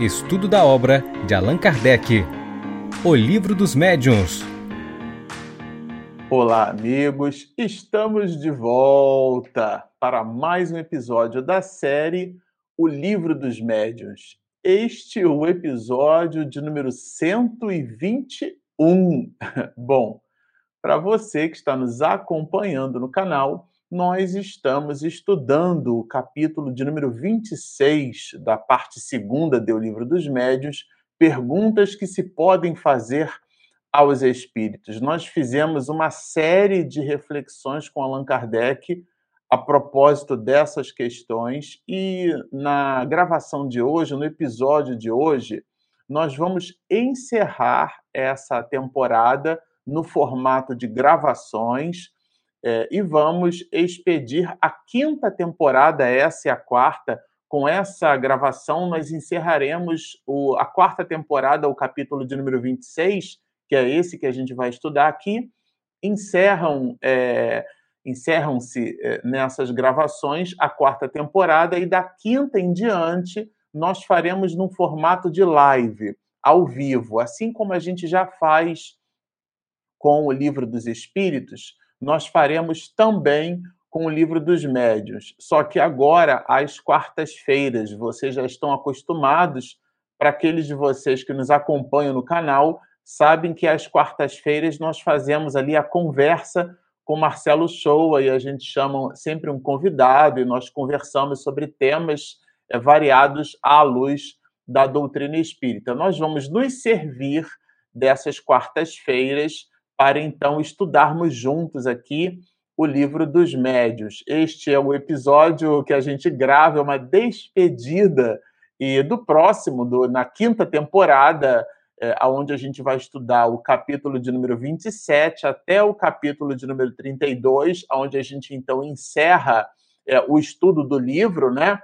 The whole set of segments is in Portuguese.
Estudo da obra de Allan Kardec. O Livro dos Médiuns. Olá, amigos! Estamos de volta para mais um episódio da série O Livro dos Médiuns. Este é o episódio de número 121. Bom, para você que está nos acompanhando no canal, nós estamos estudando o capítulo de número 26 da parte segunda do Livro dos Médios, perguntas que se podem fazer aos espíritos. Nós fizemos uma série de reflexões com Allan Kardec a propósito dessas questões e na gravação de hoje, no episódio de hoje, nós vamos encerrar essa temporada no formato de gravações é, e vamos expedir a quinta temporada, essa e a quarta. Com essa gravação, nós encerraremos o, a quarta temporada, o capítulo de número 26, que é esse que a gente vai estudar aqui. Encerram. É, encerram-se é, nessas gravações a quarta temporada e da quinta em diante nós faremos num formato de live, ao vivo, assim como a gente já faz com o livro dos Espíritos, nós faremos também com o livro dos médios. Só que agora, às quartas-feiras, vocês já estão acostumados, para aqueles de vocês que nos acompanham no canal, sabem que às quartas-feiras nós fazemos ali a conversa com Marcelo Shoa e a gente chama sempre um convidado e nós conversamos sobre temas é, variados à luz da doutrina espírita. Nós vamos nos servir dessas quartas-feiras para então estudarmos juntos aqui o livro dos médios. Este é o episódio que a gente grava, é uma despedida e do próximo, do, na quinta temporada, é, onde a gente vai estudar o capítulo de número 27 até o capítulo de número 32, onde a gente então encerra é, o estudo do livro, né?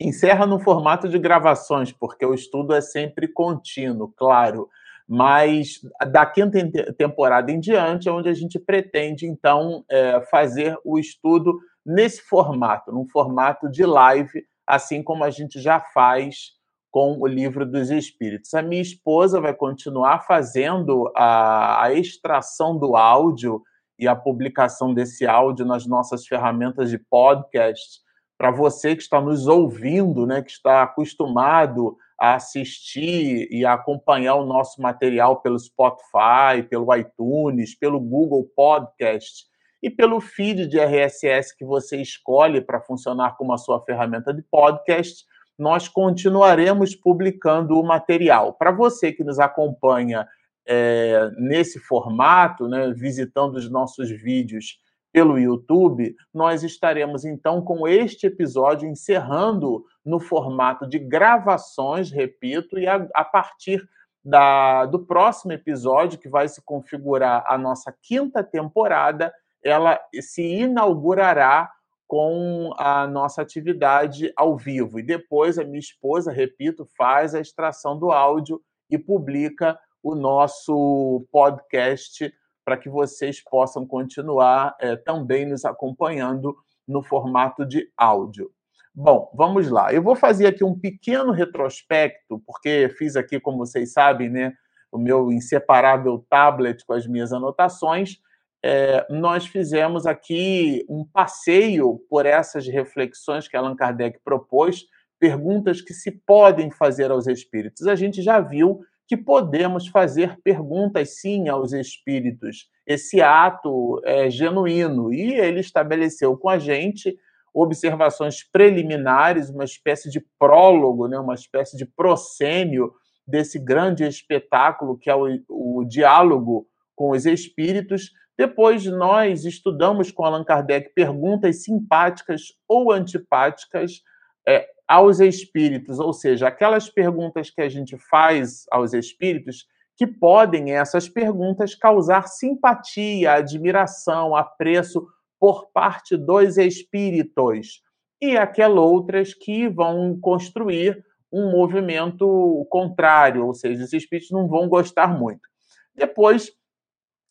Encerra no formato de gravações, porque o estudo é sempre contínuo, claro mas da quinta temporada em diante é onde a gente pretende, então, é, fazer o estudo nesse formato, num formato de live, assim como a gente já faz com o livro dos Espíritos. A minha esposa vai continuar fazendo a, a extração do áudio e a publicação desse áudio nas nossas ferramentas de podcast. Para você que está nos ouvindo, né, que está acostumado a assistir e a acompanhar o nosso material pelo Spotify, pelo iTunes, pelo Google Podcast e pelo feed de RSS que você escolhe para funcionar como a sua ferramenta de podcast, nós continuaremos publicando o material. Para você que nos acompanha é, nesse formato, né, visitando os nossos vídeos pelo YouTube, nós estaremos então com este episódio encerrando no formato de gravações, repito, e a, a partir da, do próximo episódio, que vai se configurar a nossa quinta temporada, ela se inaugurará com a nossa atividade ao vivo. E depois a minha esposa, repito, faz a extração do áudio e publica o nosso podcast para que vocês possam continuar é, também nos acompanhando no formato de áudio. Bom, vamos lá. Eu vou fazer aqui um pequeno retrospecto, porque fiz aqui, como vocês sabem, né, o meu inseparável tablet com as minhas anotações. É, nós fizemos aqui um passeio por essas reflexões que Allan Kardec propôs, perguntas que se podem fazer aos espíritos. A gente já viu que podemos fazer perguntas sim aos espíritos. Esse ato é genuíno e ele estabeleceu com a gente observações preliminares, uma espécie de prólogo, né, uma espécie de proscênio desse grande espetáculo que é o, o diálogo com os espíritos. Depois nós estudamos com Allan Kardec perguntas simpáticas ou antipáticas é, aos espíritos, ou seja, aquelas perguntas que a gente faz aos espíritos que podem essas perguntas causar simpatia, admiração, apreço por parte dos espíritos e aquelas outras que vão construir um movimento contrário, ou seja, os espíritos não vão gostar muito. Depois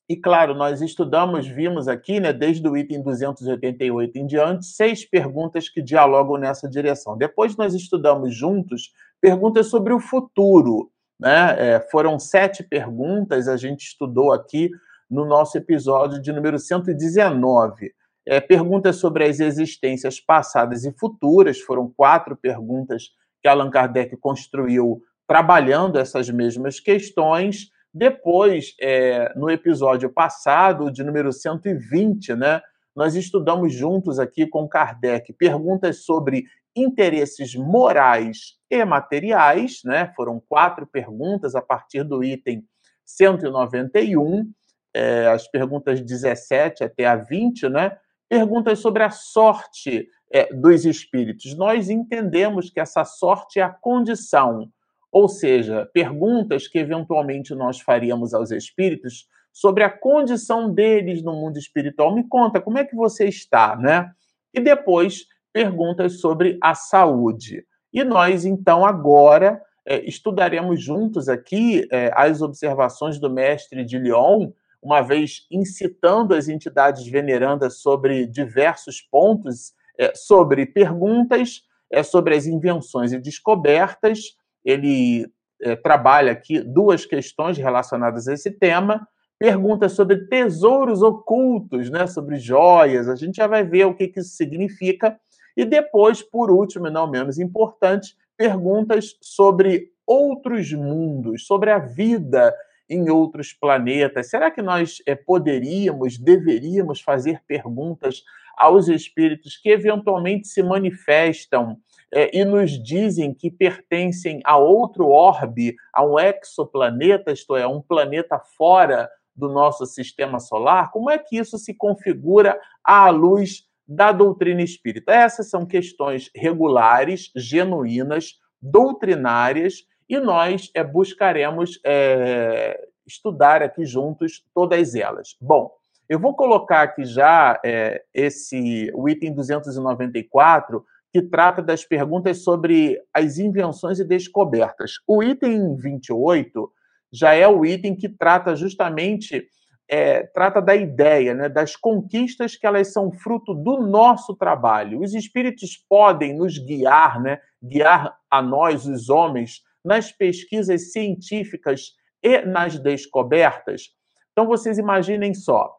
e claro, nós estudamos, vimos aqui, né, desde o item 288 em diante, seis perguntas que dialogam nessa direção. Depois nós estudamos juntos perguntas sobre o futuro. Né? É, foram sete perguntas, a gente estudou aqui no nosso episódio de número 119. É, perguntas sobre as existências passadas e futuras, foram quatro perguntas que Allan Kardec construiu trabalhando essas mesmas questões. Depois, é, no episódio passado, de número 120, né, nós estudamos juntos aqui com Kardec perguntas sobre interesses morais e materiais, né? Foram quatro perguntas a partir do item 191, é, as perguntas 17 até a 20, né? Perguntas sobre a sorte é, dos espíritos. Nós entendemos que essa sorte é a condição, ou seja, perguntas que eventualmente nós faríamos aos espíritos sobre a condição deles no mundo espiritual. Me conta, como é que você está, né? E depois perguntas sobre a saúde. E nós, então, agora é, estudaremos juntos aqui é, as observações do mestre de Lyon, uma vez incitando as entidades venerandas sobre diversos pontos, é, sobre perguntas, é, sobre as invenções e descobertas. Ele é, trabalha aqui duas questões relacionadas a esse tema. Perguntas sobre tesouros ocultos, né, sobre joias. A gente já vai ver o que, que isso significa e depois, por último e não menos importante, perguntas sobre outros mundos, sobre a vida em outros planetas. Será que nós é, poderíamos, deveríamos fazer perguntas aos espíritos que eventualmente se manifestam é, e nos dizem que pertencem a outro orbe, a um exoplaneta, isto é, um planeta fora do nosso sistema solar? Como é que isso se configura à luz da doutrina espírita. Essas são questões regulares, genuínas, doutrinárias, e nós é, buscaremos é, estudar aqui juntos todas elas. Bom, eu vou colocar aqui já é, esse o item 294, que trata das perguntas sobre as invenções e descobertas. O item 28 já é o item que trata justamente é, trata da ideia, né, das conquistas que elas são fruto do nosso trabalho. Os espíritos podem nos guiar, né, guiar a nós, os homens, nas pesquisas científicas e nas descobertas. Então, vocês imaginem só,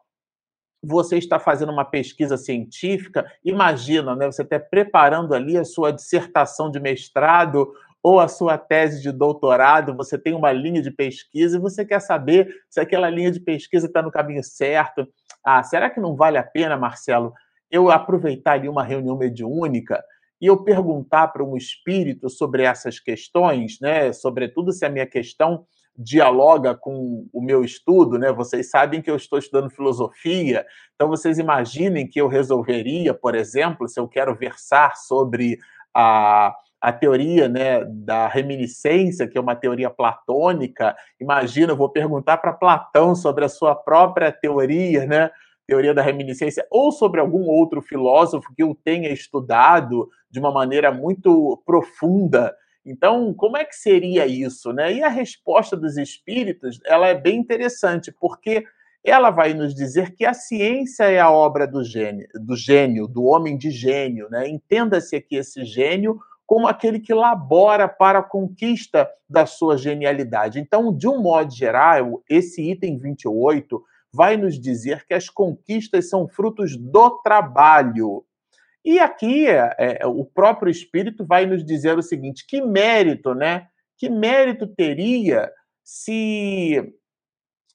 você está fazendo uma pesquisa científica, imagina, né, você está preparando ali a sua dissertação de mestrado ou a sua tese de doutorado, você tem uma linha de pesquisa e você quer saber se aquela linha de pesquisa está no caminho certo. Ah, será que não vale a pena, Marcelo, eu aproveitar ali uma reunião mediúnica e eu perguntar para um espírito sobre essas questões, né? Sobretudo se a minha questão dialoga com o meu estudo, né? Vocês sabem que eu estou estudando filosofia, então vocês imaginem que eu resolveria, por exemplo, se eu quero versar sobre a a teoria né, da reminiscência, que é uma teoria platônica. Imagina, eu vou perguntar para Platão sobre a sua própria teoria, né, teoria da reminiscência, ou sobre algum outro filósofo que o tenha estudado de uma maneira muito profunda. Então, como é que seria isso? Né? E a resposta dos espíritos ela é bem interessante, porque ela vai nos dizer que a ciência é a obra do gênio, do, gênio, do homem de gênio. Né? Entenda-se aqui esse gênio como aquele que labora para a conquista da sua genialidade. Então, de um modo geral, esse item 28 vai nos dizer que as conquistas são frutos do trabalho. E aqui é, é, o próprio Espírito vai nos dizer o seguinte: que mérito, né? Que mérito teria se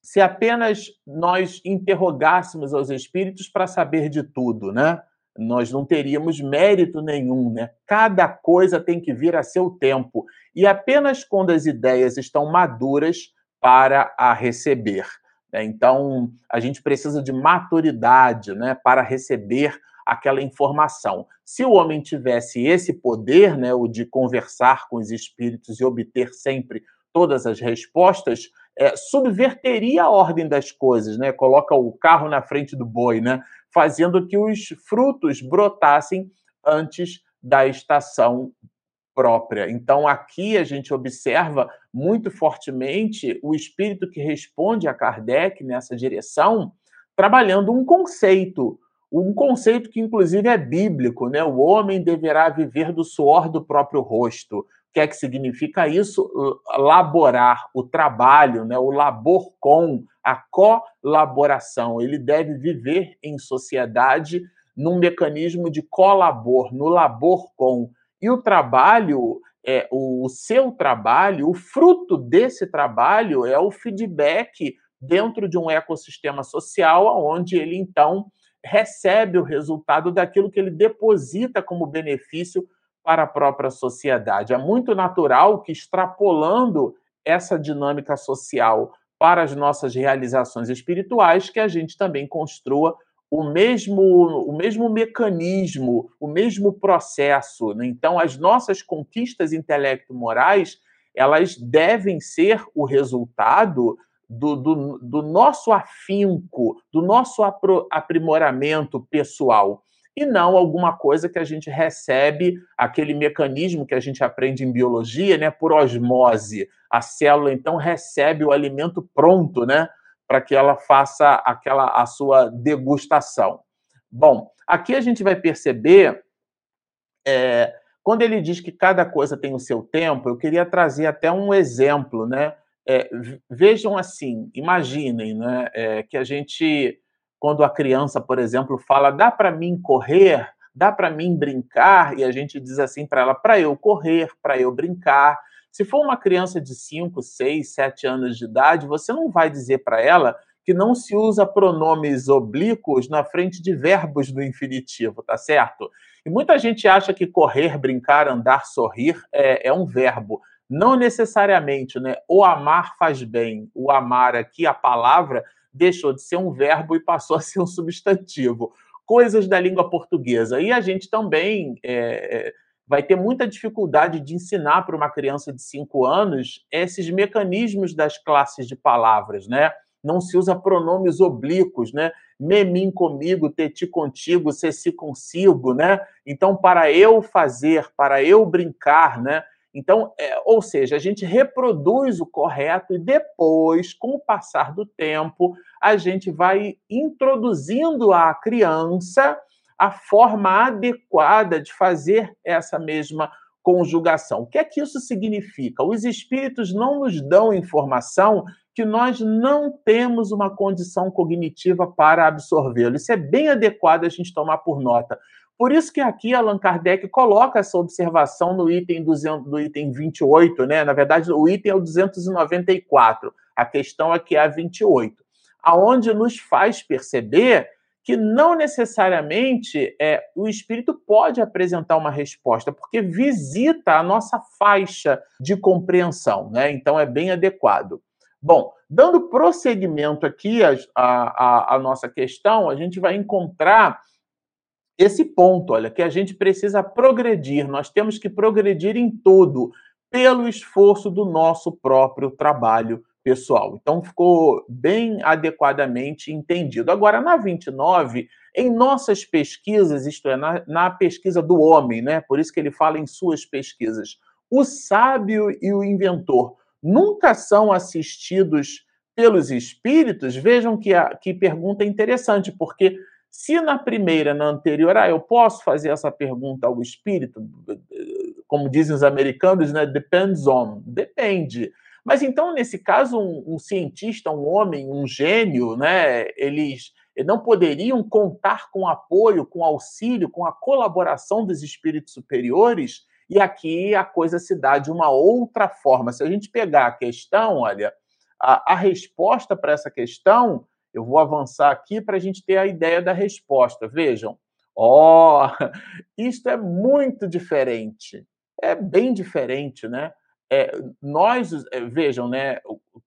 se apenas nós interrogássemos aos espíritos para saber de tudo, né? nós não teríamos mérito nenhum, né? Cada coisa tem que vir a seu tempo e apenas quando as ideias estão maduras para a receber. Né? Então, a gente precisa de maturidade, né, para receber aquela informação. Se o homem tivesse esse poder, né, o de conversar com os espíritos e obter sempre todas as respostas, é, subverteria a ordem das coisas, né? Coloca o carro na frente do boi, né? fazendo que os frutos brotassem antes da estação própria. Então, aqui a gente observa muito fortemente o espírito que responde a Kardec nessa direção, trabalhando um conceito. Um conceito que, inclusive, é bíblico, né? O homem deverá viver do suor do próprio rosto. O que é que significa isso? Laborar, o trabalho, né? o labor com, a colaboração. Ele deve viver em sociedade num mecanismo de colabor, no labor com. E o trabalho, é, o seu trabalho, o fruto desse trabalho é o feedback dentro de um ecossistema social, onde ele então recebe o resultado daquilo que ele deposita como benefício para a própria sociedade. É muito natural que, extrapolando essa dinâmica social para as nossas realizações espirituais, que a gente também construa o mesmo, o mesmo mecanismo, o mesmo processo. Né? Então, as nossas conquistas intelecto-morais elas devem ser o resultado do, do, do nosso afinco, do nosso aprimoramento pessoal e não alguma coisa que a gente recebe, aquele mecanismo que a gente aprende em biologia, né, por osmose. A célula então recebe o alimento pronto, né, para que ela faça aquela a sua degustação. Bom, aqui a gente vai perceber é, quando ele diz que cada coisa tem o seu tempo, eu queria trazer até um exemplo, né? É, vejam assim, imaginem né, é, que a gente, quando a criança, por exemplo, fala, dá para mim correr, dá para mim brincar, e a gente diz assim para ela, para eu correr, para eu brincar. Se for uma criança de 5, 6, 7 anos de idade, você não vai dizer para ela que não se usa pronomes oblíquos na frente de verbos do infinitivo, tá certo? E muita gente acha que correr, brincar, andar, sorrir é, é um verbo. Não necessariamente, né? O amar faz bem. O amar aqui, a palavra, deixou de ser um verbo e passou a ser um substantivo. Coisas da língua portuguesa. E a gente também é, é vai ter muita dificuldade de ensinar para uma criança de 5 anos esses mecanismos das classes de palavras, né? Não se usa pronomes oblíquos, né? Me, mim comigo, te, ti contigo, se consigo, né? Então, para eu fazer, para eu brincar, né? Então, é, ou seja, a gente reproduz o correto e depois, com o passar do tempo, a gente vai introduzindo à criança a forma adequada de fazer essa mesma conjugação. O que é que isso significa? Os espíritos não nos dão informação que nós não temos uma condição cognitiva para absorvê-lo. Isso é bem adequado a gente tomar por nota. Por isso que aqui Allan Kardec coloca essa observação no item, 200, do item 28, né? Na verdade, o item é o 294. A questão aqui é a 28, aonde nos faz perceber que não necessariamente é, o espírito pode apresentar uma resposta, porque visita a nossa faixa de compreensão, né? Então é bem adequado. Bom, dando prosseguimento aqui à, nossa questão, a gente vai encontrar esse ponto, olha, que a gente precisa progredir, nós temos que progredir em tudo, pelo esforço do nosso próprio trabalho pessoal. Então, ficou bem adequadamente entendido. Agora, na 29, em nossas pesquisas, isto é, na, na pesquisa do homem, né? Por isso que ele fala em suas pesquisas, o sábio e o inventor nunca são assistidos pelos espíritos. Vejam que a que pergunta interessante, porque se na primeira, na anterior, ah, eu posso fazer essa pergunta ao espírito, como dizem os americanos, né? Depends on. Depende. Mas então, nesse caso, um, um cientista, um homem, um gênio, né? Eles não poderiam contar com apoio, com auxílio, com a colaboração dos espíritos superiores. E aqui a coisa se dá de uma outra forma. Se a gente pegar a questão, olha, a, a resposta para essa questão eu vou avançar aqui para a gente ter a ideia da resposta. Vejam, ó, oh, isto é muito diferente. É bem diferente, né? É, nós, é, vejam, né?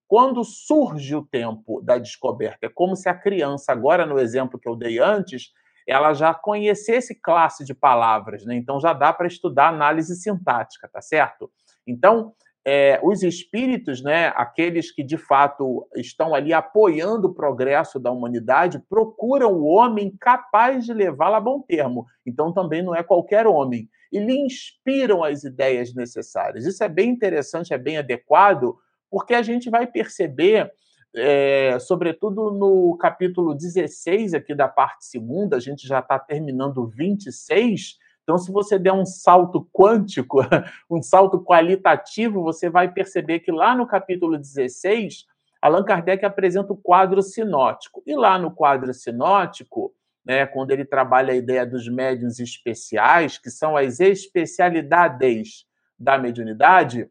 Quando surge o tempo da descoberta, é como se a criança, agora no exemplo que eu dei antes, ela já conhecesse classe de palavras, né? Então já dá para estudar análise sintática, tá certo? Então, é, os espíritos, né, aqueles que de fato estão ali apoiando o progresso da humanidade, procuram o homem capaz de levá-la a bom termo. Então também não é qualquer homem. E lhe inspiram as ideias necessárias. Isso é bem interessante, é bem adequado, porque a gente vai perceber é, sobretudo no capítulo 16 aqui da parte segunda, a gente já está terminando o 26. Então, se você der um salto quântico, um salto qualitativo, você vai perceber que lá no capítulo 16, Allan Kardec apresenta o quadro sinótico. E lá no quadro sinótico, né, quando ele trabalha a ideia dos médiuns especiais, que são as especialidades da mediunidade,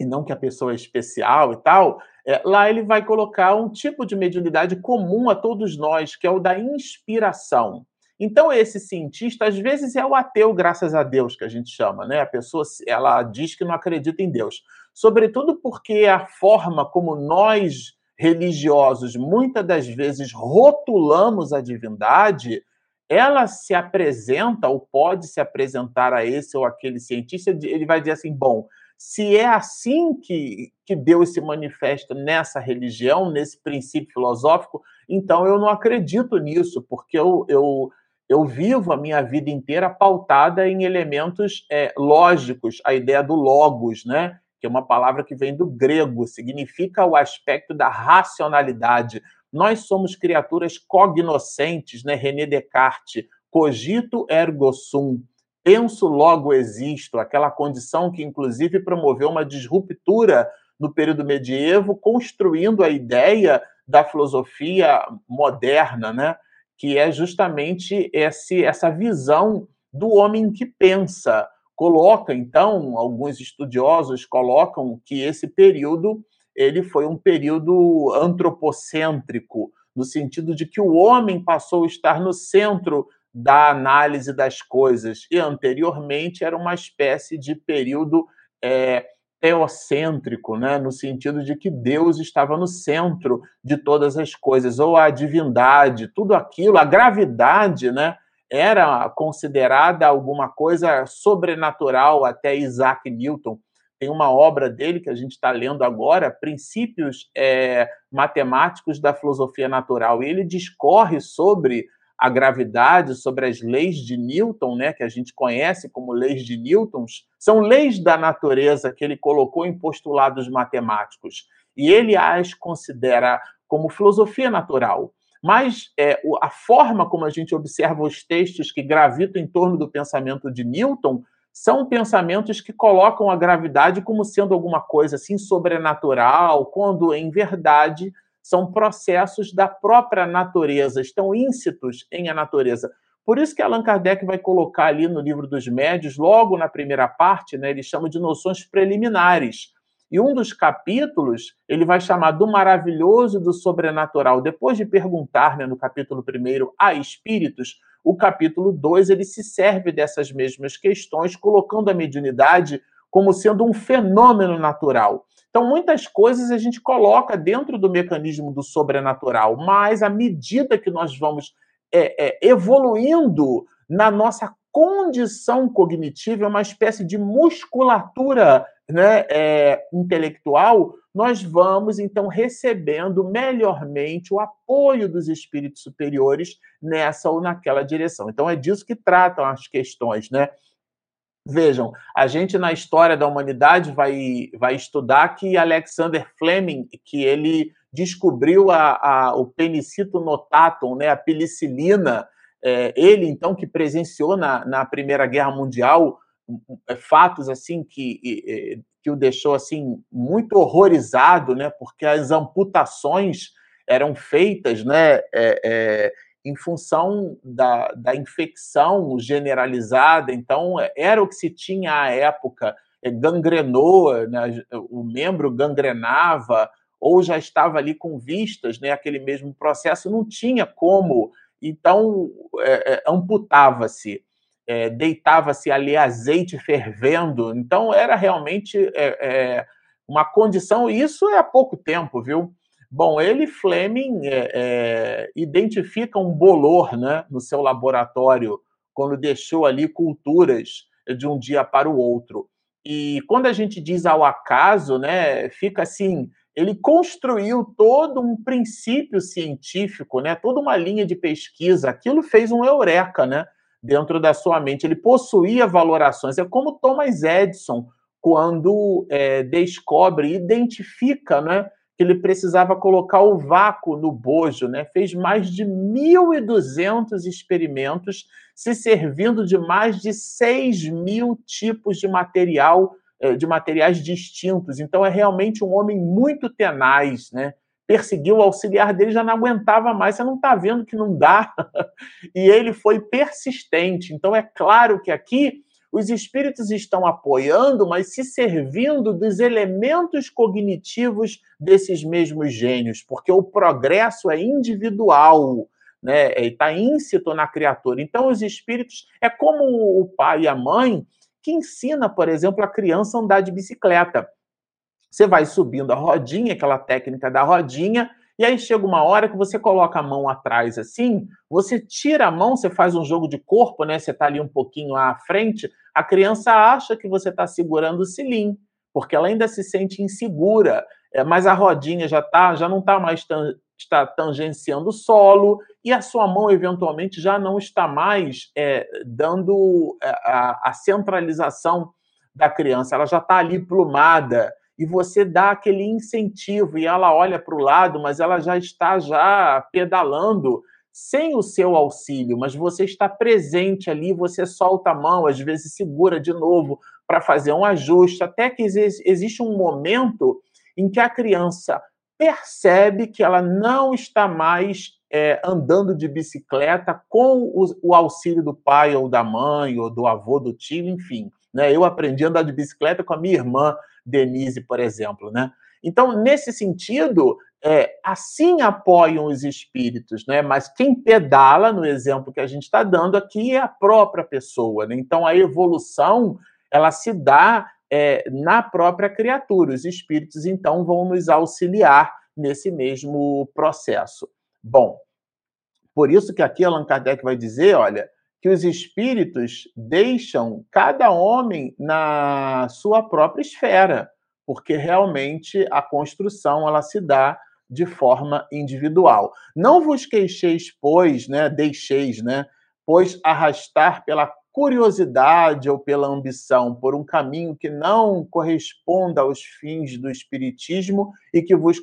e não que a pessoa é especial e tal, é, lá ele vai colocar um tipo de mediunidade comum a todos nós, que é o da inspiração. Então, esse cientista, às vezes, é o ateu, graças a Deus, que a gente chama, né? A pessoa, ela diz que não acredita em Deus. Sobretudo porque a forma como nós, religiosos, muitas das vezes rotulamos a divindade, ela se apresenta, ou pode se apresentar a esse ou aquele cientista, ele vai dizer assim, bom, se é assim que, que Deus se manifesta nessa religião, nesse princípio filosófico, então eu não acredito nisso, porque eu, eu, eu vivo a minha vida inteira pautada em elementos é, lógicos, a ideia do logos, né? que é uma palavra que vem do grego, significa o aspecto da racionalidade. Nós somos criaturas cognoscentes, né? René Descartes, cogito ergo sum penso, logo existo, aquela condição que, inclusive, promoveu uma disruptura no período medievo, construindo a ideia da filosofia moderna, né? Que é justamente esse, essa visão do homem que pensa. Coloca, então, alguns estudiosos colocam que esse período ele foi um período antropocêntrico, no sentido de que o homem passou a estar no centro da análise das coisas. E anteriormente era uma espécie de período é, teocêntrico, né? no sentido de que Deus estava no centro de todas as coisas, ou a divindade, tudo aquilo, a gravidade, né? era considerada alguma coisa sobrenatural até Isaac Newton. Tem uma obra dele que a gente está lendo agora, Princípios é, Matemáticos da Filosofia Natural, e ele discorre sobre a gravidade, sobre as leis de Newton, né, que a gente conhece como leis de Newton, são leis da natureza que ele colocou em postulados matemáticos. E ele as considera como filosofia natural. Mas é, a forma como a gente observa os textos que gravitam em torno do pensamento de Newton são pensamentos que colocam a gravidade como sendo alguma coisa assim sobrenatural, quando em verdade são processos da própria natureza, estão íncitos em a natureza. Por isso que Allan Kardec vai colocar ali no livro dos médios, logo na primeira parte, né, ele chama de noções preliminares. E um dos capítulos ele vai chamar do maravilhoso e do sobrenatural. Depois de perguntar né, no capítulo 1 a espíritos, o capítulo 2 ele se serve dessas mesmas questões, colocando a mediunidade como sendo um fenômeno natural. Então, muitas coisas a gente coloca dentro do mecanismo do sobrenatural, mas à medida que nós vamos é, é, evoluindo na nossa condição cognitiva, é uma espécie de musculatura né, é, intelectual, nós vamos então recebendo melhormente o apoio dos espíritos superiores nessa ou naquela direção. Então é disso que tratam as questões, né? Vejam, a gente na história da humanidade vai, vai estudar que Alexander Fleming, que ele descobriu a, a, o penicito notatum, né, a penicilina, é, ele então que presenciou na, na Primeira Guerra Mundial é, fatos assim que, que o deixou assim muito horrorizado, né, porque as amputações eram feitas, né, é, é em função da, da infecção generalizada. Então, era o que se tinha à época, é, gangrenou, né? o membro gangrenava, ou já estava ali com vistas, né? aquele mesmo processo, não tinha como. Então, é, é, amputava-se, é, deitava-se ali azeite fervendo. Então, era realmente é, é, uma condição, e isso é há pouco tempo, viu? Bom, ele, Fleming, é, é, identifica um bolor né, no seu laboratório quando deixou ali culturas de um dia para o outro. E quando a gente diz ao acaso, né, fica assim, ele construiu todo um princípio científico, né, toda uma linha de pesquisa. Aquilo fez um eureka, né, dentro da sua mente. Ele possuía valorações. É como Thomas Edison quando é, descobre, identifica, né, que ele precisava colocar o vácuo no bojo, né? Fez mais de 1.200 experimentos, se servindo de mais de 6 mil tipos de material, eh, de materiais distintos. Então é realmente um homem muito tenaz, né? Perseguiu o auxiliar dele, já não aguentava mais. Você não está vendo que não dá? e ele foi persistente. Então é claro que aqui os espíritos estão apoiando, mas se servindo dos elementos cognitivos desses mesmos gênios, porque o progresso é individual, né? Está íncito na criatura. Então, os espíritos é como o pai e a mãe que ensina, por exemplo, a criança a andar de bicicleta. Você vai subindo a rodinha, aquela técnica da rodinha, e aí chega uma hora que você coloca a mão atrás assim, você tira a mão, você faz um jogo de corpo, né? Você está ali um pouquinho à frente, a criança acha que você está segurando o cilim, porque ela ainda se sente insegura, é, mas a rodinha já tá, já não está mais tan, está tangenciando o solo e a sua mão eventualmente já não está mais é, dando é, a, a centralização da criança, ela já está ali plumada e você dá aquele incentivo e ela olha para o lado, mas ela já está já pedalando sem o seu auxílio, mas você está presente ali, você solta a mão, às vezes segura de novo para fazer um ajuste, até que existe um momento em que a criança percebe que ela não está mais é, andando de bicicleta com o, o, auxílio do pai ou da mãe ou do avô, do tio, enfim. Né? Eu aprendi a andar de bicicleta com a minha irmã Denise, por exemplo. Né? Então, nesse sentido, é, assim apoiam os espíritos, né? mas quem pedala, no exemplo que a gente está dando aqui, é a própria pessoa. Né? Então, a evolução ela se dá é, na própria criatura. Os espíritos, então, vão nos auxiliar nesse mesmo processo. Bom, por isso que aqui Allan Kardec vai dizer, olha, que os espíritos deixam cada homem na sua própria esfera, porque realmente a construção ela se dá de forma individual. Não vos queixeis, pois, né, deixeis, né, pois arrastar pela curiosidade ou pela ambição por um caminho que não corresponda aos fins do espiritismo e que vos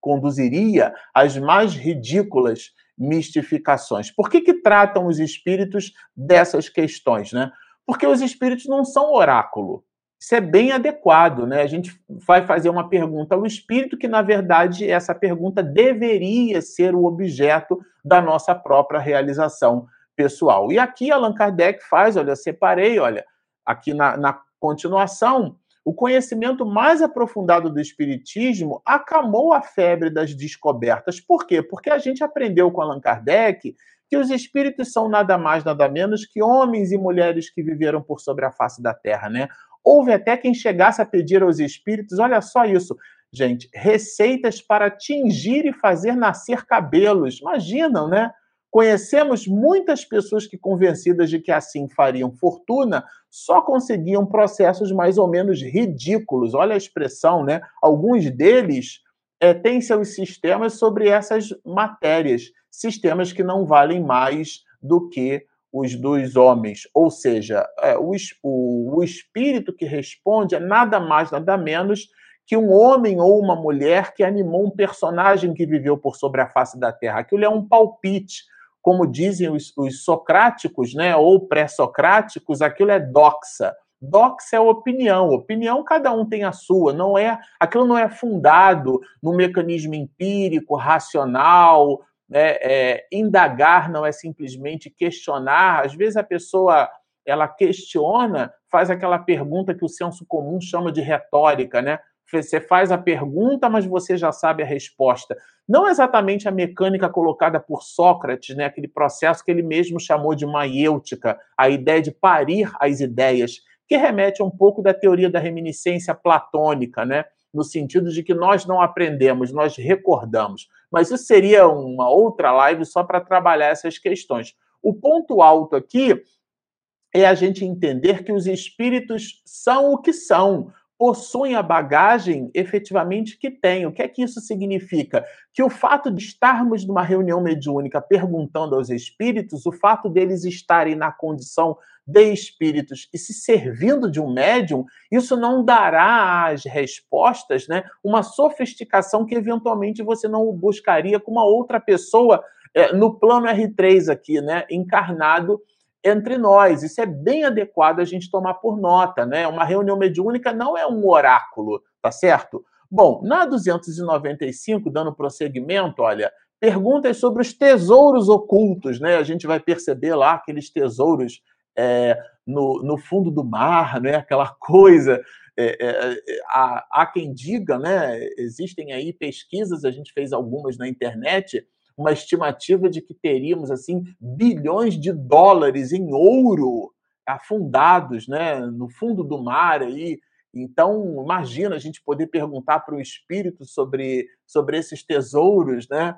conduziria às mais ridículas mistificações. Por que, que tratam os espíritos dessas questões? Né? Porque os espíritos não são oráculo. Isso é bem adequado, né? A gente vai fazer uma pergunta ao espírito que, na verdade, essa pergunta deveria ser o objeto da nossa própria realização pessoal. E aqui Allan Kardec faz, olha, separei, olha, aqui na, na continuação, o conhecimento mais aprofundado do Espiritismo acalmou a febre das descobertas. Por quê? Porque a gente aprendeu com Allan Kardec que os espíritos são nada mais, nada menos que homens e mulheres que viveram por sobre a face da terra, né? Houve até quem chegasse a pedir aos espíritos, olha só isso, gente, receitas para tingir e fazer nascer cabelos. Imaginam, né? Conhecemos muitas pessoas que, convencidas de que assim fariam fortuna, só conseguiam processos mais ou menos ridículos. Olha a expressão, né? Alguns deles é, têm seus sistemas sobre essas matérias, sistemas que não valem mais do que os dos homens. Ou seja, é, o, o, o espírito que responde é nada mais, nada menos que um homem ou uma mulher que animou um personagem que viveu por sobre a face da terra. Aquilo é um palpite como dizem os, os socráticos, né, ou pré-socráticos, aquilo é doxa. Doxa é opinião. Opinião cada um tem a sua, não é, aquilo não é fundado no mecanismo empírico, racional, né, é, indagar não é simplesmente questionar. Às vezes a pessoa ela questiona, faz aquela pergunta que o senso comum chama de retórica, né? Você faz a pergunta, mas você já sabe a resposta. Não exatamente a mecânica colocada por Sócrates, né, aquele processo que ele mesmo chamou de maiêutica, a ideia de parir as ideias, que remete um pouco da teoria da reminiscência platônica, né, no sentido de que nós não aprendemos, nós recordamos. Mas isso seria uma outra live só para trabalhar essas questões. O ponto alto aqui é a gente entender que os espíritos são o que são possuem a bagagem efetivamente que têm. O que é que isso significa? Que o fato de estarmos numa reunião mediúnica perguntando aos espíritos, o fato deles estarem na condição de espíritos e se servindo de um médium, isso não dará às respostas né, uma sofisticação que eventualmente você não buscaria com uma outra pessoa é, no plano R3 aqui, né, encarnado entre nós. Isso é bem adequado a gente tomar por nota, né? Uma reunião mediúnica não é um oráculo, tá certo? Bom, na 295, dando prosseguimento, olha, perguntas sobre os tesouros ocultos, né? A gente vai perceber lá aqueles tesouros é, no, no fundo do mar, né? Aquela coisa. É, é, há, há quem diga, né? Existem aí pesquisas, a gente fez algumas na internet, uma estimativa de que teríamos assim bilhões de dólares em ouro afundados, né, no fundo do mar aí. Então, imagina a gente poder perguntar para o espírito sobre, sobre esses tesouros, né?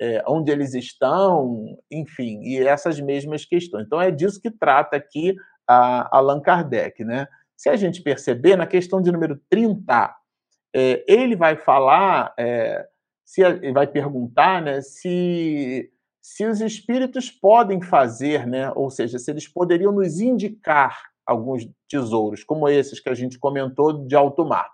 É, onde eles estão, enfim, e essas mesmas questões. Então, é disso que trata aqui a Allan Kardec, né? Se a gente perceber, na questão de número 30, é, ele vai falar é, se vai perguntar, né, se se os espíritos podem fazer, né, ou seja, se eles poderiam nos indicar alguns tesouros, como esses que a gente comentou de alto mar.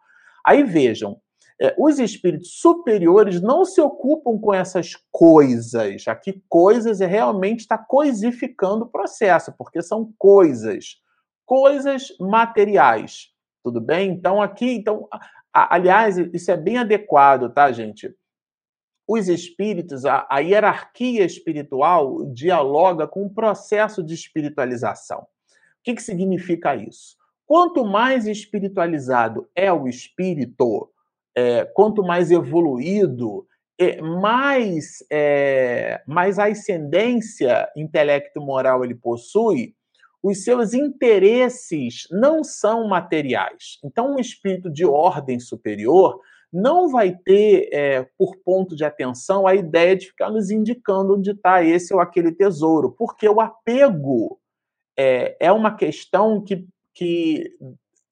Aí vejam, é, os espíritos superiores não se ocupam com essas coisas. Aqui, coisas é realmente está coisificando o processo, porque são coisas, coisas materiais. Tudo bem? Então, aqui, então, aliás, isso é bem adequado, tá, gente? Os espíritos, a, a hierarquia espiritual dialoga com o processo de espiritualização. O que, que significa isso? Quanto mais espiritualizado é o espírito, é, quanto mais evoluído, é, mais, é, mais ascendência intelecto-moral ele possui, os seus interesses não são materiais. Então, um espírito de ordem superior não vai ter é, por ponto de atenção a ideia de ficar nos indicando onde está esse ou aquele tesouro, porque o apego é, é uma questão que, que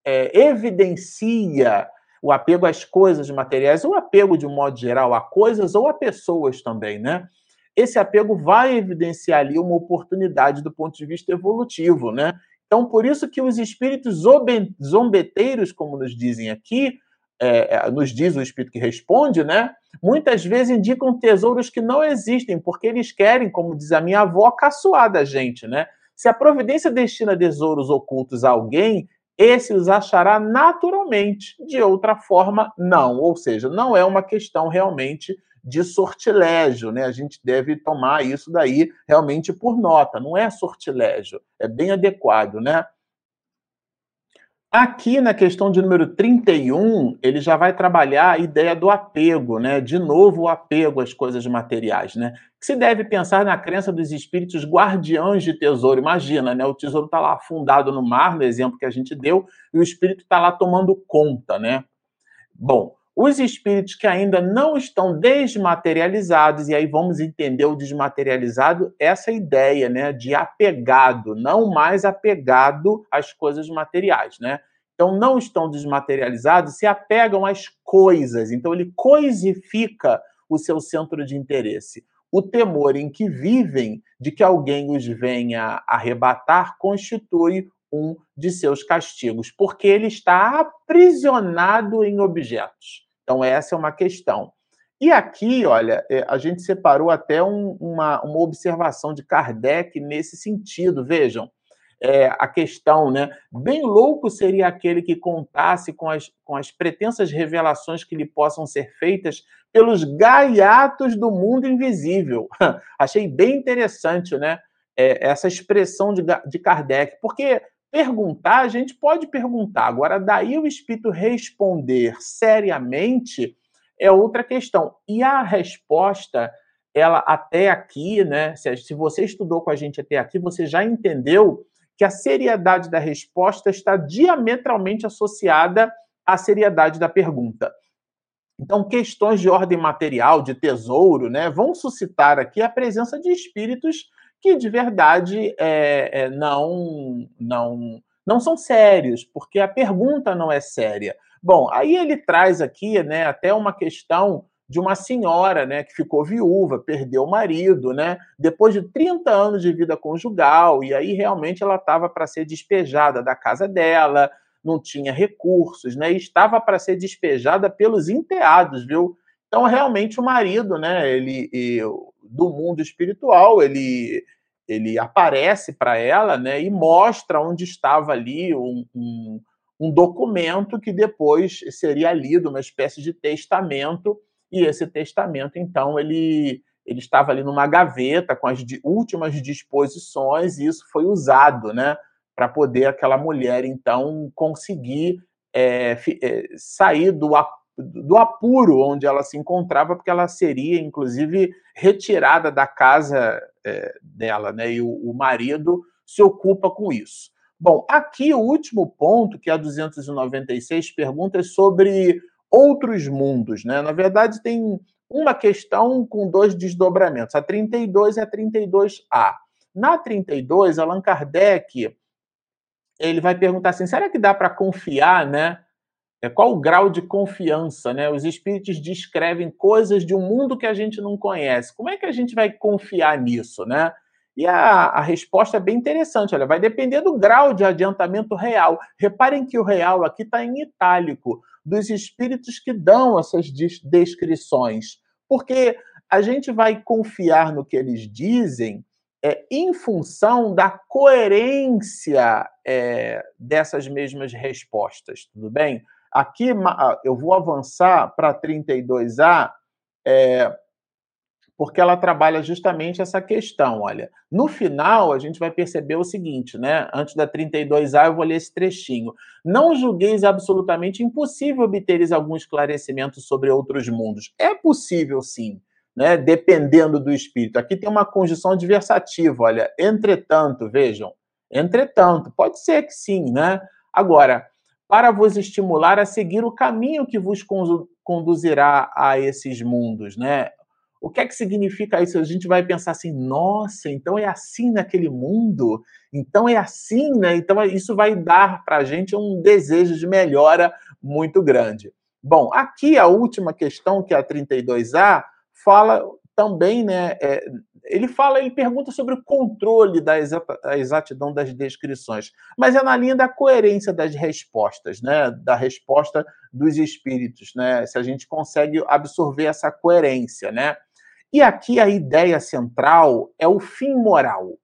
é, evidencia o apego às coisas materiais, o apego de um modo geral a coisas ou a pessoas também, né? Esse apego vai evidenciar ali uma oportunidade do ponto de vista evolutivo, né? Então, por isso que os espíritos zombeteiros, como nos dizem aqui, é, é, nos diz o Espírito que responde, né? Muitas vezes indicam tesouros que não existem, porque eles querem, como diz a minha avó, caçoar da gente, né? Se a providência destina tesouros ocultos a alguém, esse os achará naturalmente, de outra forma, não. Ou seja, não é uma questão realmente de sortilégio, né? A gente deve tomar isso daí realmente por nota, não é sortilégio, é bem adequado, né? Aqui na questão de número 31, ele já vai trabalhar a ideia do apego, né? De novo, o apego às coisas materiais, né? Se deve pensar na crença dos espíritos guardiães de tesouro. Imagina, né? O tesouro está lá afundado no mar, no exemplo que a gente deu, e o espírito está lá tomando conta, né? Bom, os espíritos que ainda não estão desmaterializados, e aí vamos entender o desmaterializado, essa ideia né, de apegado, não mais apegado às coisas materiais. Né? Então, não estão desmaterializados, se apegam às coisas. Então, ele coisifica o seu centro de interesse. O temor em que vivem de que alguém os venha arrebatar constitui um de seus castigos, porque ele está aprisionado em objetos. Então, essa é uma questão. E aqui, olha, é, a gente separou até um, uma, uma observação de Kardec nesse sentido. Vejam, é, a questão, né? Bem louco seria aquele que contasse com as, com as pretensas revelações que lhe possam ser feitas pelos gaiatos do mundo invisível. Achei bem interessante, né? É, essa expressão de, de Kardec, porque Perguntar, a gente pode perguntar. Agora, daí o espírito responder seriamente é outra questão. E a resposta, ela até aqui, né? Se você estudou com a gente até aqui, você já entendeu que a seriedade da resposta está diametralmente associada à seriedade da pergunta. Então, questões de ordem material, de tesouro, né, vão suscitar aqui a presença de espíritos que de verdade é, é, não, não, não são sérios, porque a pergunta não é séria. Bom, aí ele traz aqui, né, até uma questão de uma senhora, né, que ficou viúva, perdeu o marido, né, depois de 30 anos de vida conjugal, e aí realmente ela estava para ser despejada da casa dela, não tinha recursos, né, e estava para ser despejada pelos enteados, viu? Então, realmente, o marido, né, ele, do mundo espiritual, ele, ele aparece para ela, né, e mostra onde estava ali um, um, um documento que depois seria lido, uma espécie de testamento, e esse testamento, então, ele, ele estava ali numa gaveta com as últimas disposições, e isso foi usado, né, para poder aquela mulher, então, conseguir é, é, sair do do apuro onde ela se encontrava, porque ela seria, inclusive, retirada da casa é, dela, né? E o, o, marido se ocupa com isso. Bom, aqui o último ponto, que é a 296, perguntas sobre outros mundos, né? Na verdade, tem uma questão com dois desdobramentos, a 32 e a 32A. Na 32, Allan Kardec ele vai perguntar assim: será que dá para confiar, né? É, qual o grau de confiança, né? Os espíritos descrevem coisas de um mundo que a gente não conhece. Como é que a gente vai confiar nisso, né? E a, a resposta é bem interessante. Olha, vai depender do grau de adiantamento real. Reparem que o real aqui está em itálico, dos espíritos que dão essas descrições. Porque a gente vai confiar no que eles dizem é, em função da coerência é, dessas mesmas respostas, tudo bem? Aqui ah, eu vou avançar para 32A, é, porque ela trabalha justamente essa questão. Olha, no final a gente vai perceber o seguinte, né? Antes da 32A, eu vou ler esse trechinho. Não julgueis absolutamente impossível obteres algum esclarecimento sobre outros mundos. É possível, sim. Né, dependendo do espírito. Aqui tem uma conjunção adversativa, olha, entretanto, vejam, entretanto, pode ser que sim, né? Agora, para vos estimular a seguir o caminho que vos conduzirá a esses mundos, né? O que é que significa isso? A gente vai pensar assim, nossa, então é assim naquele mundo? Então é assim, né? Então isso vai dar para a gente um desejo de melhora muito grande. Bom, aqui a última questão, que é a 32A, fala também, né, é, ele fala, ele pergunta sobre o controle da exatidão das descrições, mas é na linha da coerência das respostas, né, da resposta dos espíritos, né, se a gente consegue absorver essa coerência, né. E aqui a ideia central é o fim moral,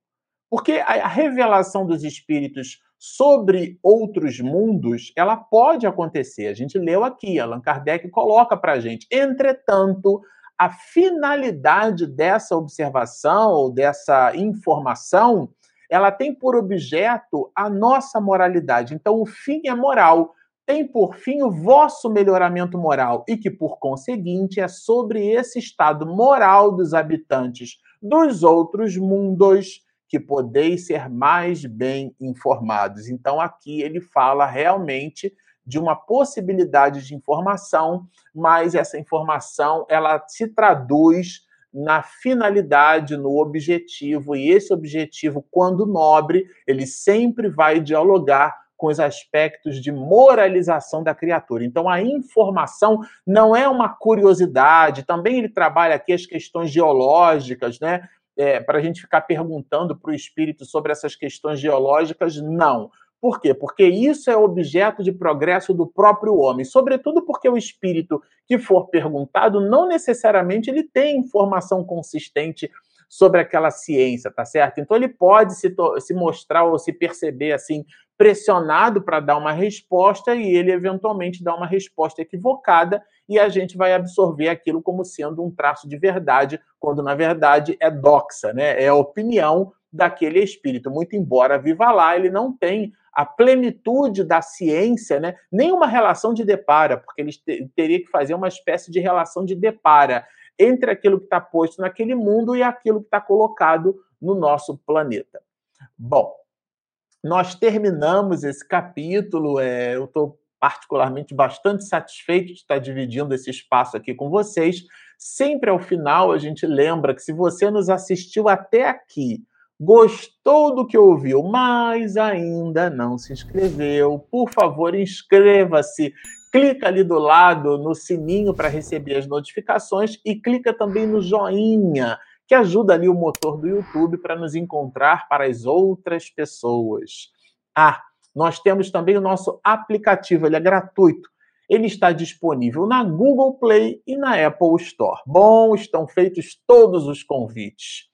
porque a revelação dos espíritos sobre outros mundos, ela pode acontecer. A gente leu aqui, Allan Kardec coloca para a gente. Entretanto, a finalidade dessa observação ou dessa informação, ela tem por objeto a nossa moralidade. Então, o fim é moral, tem por fim o vosso melhoramento moral e que, por conseguinte, é sobre esse estado moral dos habitantes dos outros mundos que podeis ser mais bem informados. Então, aqui ele fala realmente de uma possibilidade de informação, mas essa informação ela se traduz na finalidade, no objetivo, e esse objetivo, quando nobre, ele sempre vai dialogar com os aspectos de moralização da criatura. Então, a informação não é uma curiosidade, também ele trabalha aqui as questões geológicas, né? É, para a gente ficar perguntando para o espírito sobre essas questões geológicas, não. Por quê? Porque isso é objeto de progresso do próprio homem, sobretudo porque o espírito que for perguntado não necessariamente ele tem informação consistente sobre aquela ciência, tá certo? Então ele pode se, se mostrar ou se perceber assim pressionado para dar uma resposta e ele eventualmente dá uma resposta equivocada e a gente vai absorver aquilo como sendo um traço de verdade, quando na verdade é doxa, né? É opinião daquele espírito. Muito embora viva lá, ele não tem a plenitude da ciência, né? nem uma relação de depara, porque eles te, teria que fazer uma espécie de relação de depara entre aquilo que está posto naquele mundo e aquilo que está colocado no nosso planeta. Bom, nós terminamos esse capítulo. É, eu estou particularmente bastante satisfeito de estar dividindo esse espaço aqui com vocês. Sempre ao final a gente lembra que se você nos assistiu até aqui, gostou do que ouviu, mas ainda não se inscreveu, por favor, inscreva-se. clica ali do lado no sininho para receber as notificações e clica também no joinha, que ajuda ali o motor do YouTube para nos encontrar para as outras pessoas. Ah, nós temos também o nosso aplicativo, ele é gratuito. Ele está disponível na Google Play e na Apple Store. Bom, estão feitos todos os convites.